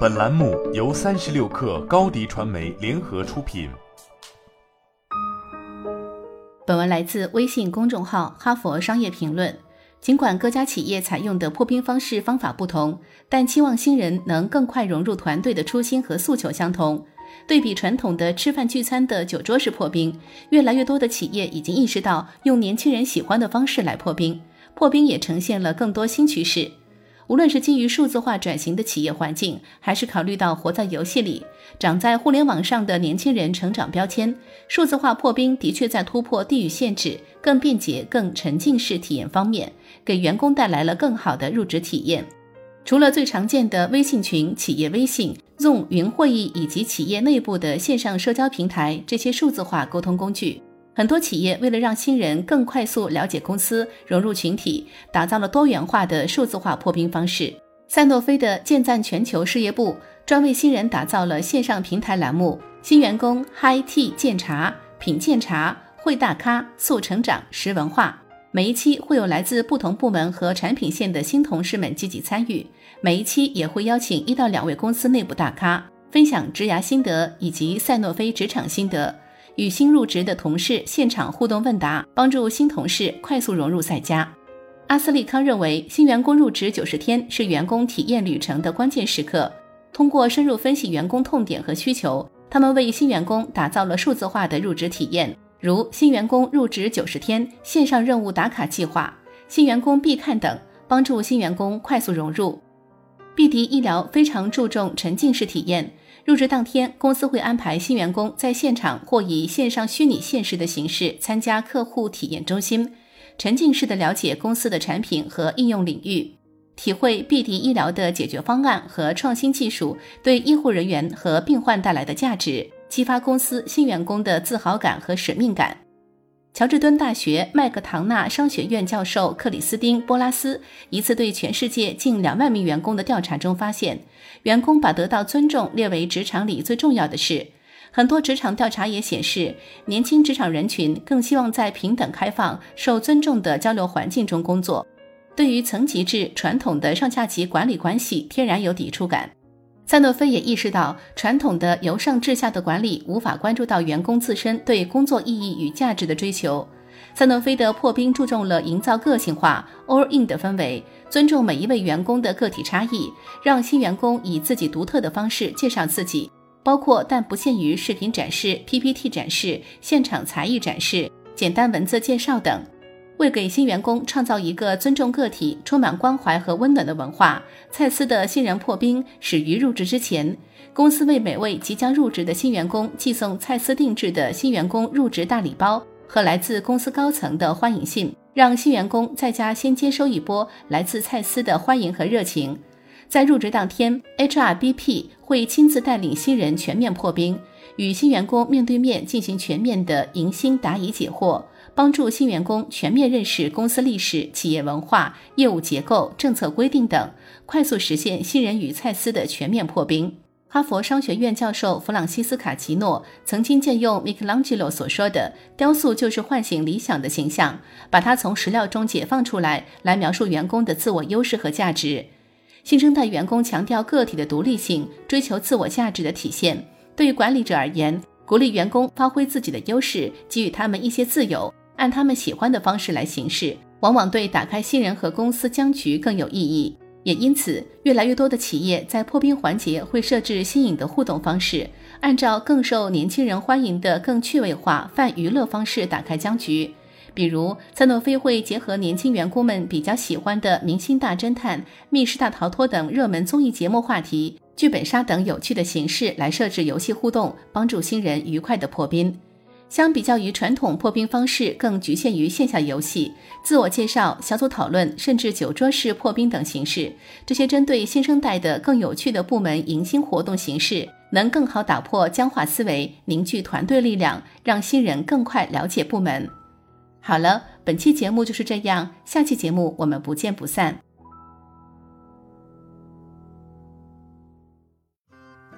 本栏目由三十六氪高低传媒联合出品。本文来自微信公众号《哈佛商业评论》。尽管各家企业采用的破冰方式方法不同，但期望新人能更快融入团队的初心和诉求相同。对比传统的吃饭聚餐的酒桌式破冰，越来越多的企业已经意识到用年轻人喜欢的方式来破冰。破冰也呈现了更多新趋势。无论是基于数字化转型的企业环境，还是考虑到活在游戏里、长在互联网上的年轻人成长标签，数字化破冰的确在突破地域限制、更便捷、更沉浸式体验方面，给员工带来了更好的入职体验。除了最常见的微信群、企业微信、Zoom 云会议以及企业内部的线上社交平台这些数字化沟通工具。很多企业为了让新人更快速了解公司、融入群体，打造了多元化的数字化破冰方式。赛诺菲的建赞全球事业部专为新人打造了线上平台栏目“新员工 Hi Tea 鉴茶品鉴茶会大咖速成长识文化”。每一期会有来自不同部门和产品线的新同事们积极参与，每一期也会邀请一到两位公司内部大咖分享职涯心得以及赛诺菲职场心得。与新入职的同事现场互动问答，帮助新同事快速融入赛家。阿斯利康认为，新员工入职九十天是员工体验旅程的关键时刻。通过深入分析员工痛点和需求，他们为新员工打造了数字化的入职体验，如新员工入职九十天线上任务打卡计划、新员工必看等，帮助新员工快速融入。碧迪医疗非常注重沉浸式体验。入职当天，公司会安排新员工在现场或以线上虚拟现实的形式参加客户体验中心，沉浸式的了解公司的产品和应用领域，体会碧迪医疗的解决方案和创新技术对医护人员和病患带来的价值，激发公司新员工的自豪感和使命感。乔治敦大学麦克唐纳商学院教授克里斯汀·波拉斯一次对全世界近两万名员工的调查中发现，员工把得到尊重列为职场里最重要的事。很多职场调查也显示，年轻职场人群更希望在平等、开放、受尊重的交流环境中工作，对于层级制传统的上下级管理关系天然有抵触感。赛诺菲也意识到，传统的由上至下的管理无法关注到员工自身对工作意义与价值的追求。赛诺菲的破冰注重了营造个性化 all in 的氛围，尊重每一位员工的个体差异，让新员工以自己独特的方式介绍自己，包括但不限于视频展示、PPT 展示、现场才艺展示、简单文字介绍等。为给新员工创造一个尊重个体、充满关怀和温暖的文化，蔡司的新人破冰始于入职之前。公司为每位即将入职的新员工寄送蔡司定制的新员工入职大礼包和来自公司高层的欢迎信，让新员工在家先接收一波来自蔡司的欢迎和热情。在入职当天，HRBP 会亲自带领新人全面破冰，与新员工面对面进行全面的迎新答疑解惑。帮助新员工全面认识公司历史、企业文化、业务结构、政策规定等，快速实现新人与蔡司的全面破冰。哈佛商学院教授弗朗西斯卡奇诺曾经借用米开朗基罗所说的“雕塑就是唤醒理想”的形象，把它从石料中解放出来，来描述员工的自我优势和价值。新生代员工强调个体的独立性，追求自我价值的体现。对于管理者而言，鼓励员工发挥自己的优势，给予他们一些自由。按他们喜欢的方式来行事，往往对打开新人和公司僵局更有意义。也因此，越来越多的企业在破冰环节会设置新颖的互动方式，按照更受年轻人欢迎的更趣味化泛娱乐方式打开僵局。比如，赛诺菲会结合年轻员工们比较喜欢的《明星大侦探》《密室大逃脱》等热门综艺节目话题、剧本杀等有趣的形式来设置游戏互动，帮助新人愉快的破冰。相比较于传统破冰方式，更局限于线下游戏、自我介绍、小组讨论，甚至酒桌式破冰等形式。这些针对新生代的更有趣的部门迎新活动形式，能更好打破僵化思维，凝聚团队力量，让新人更快了解部门。好了，本期节目就是这样，下期节目我们不见不散。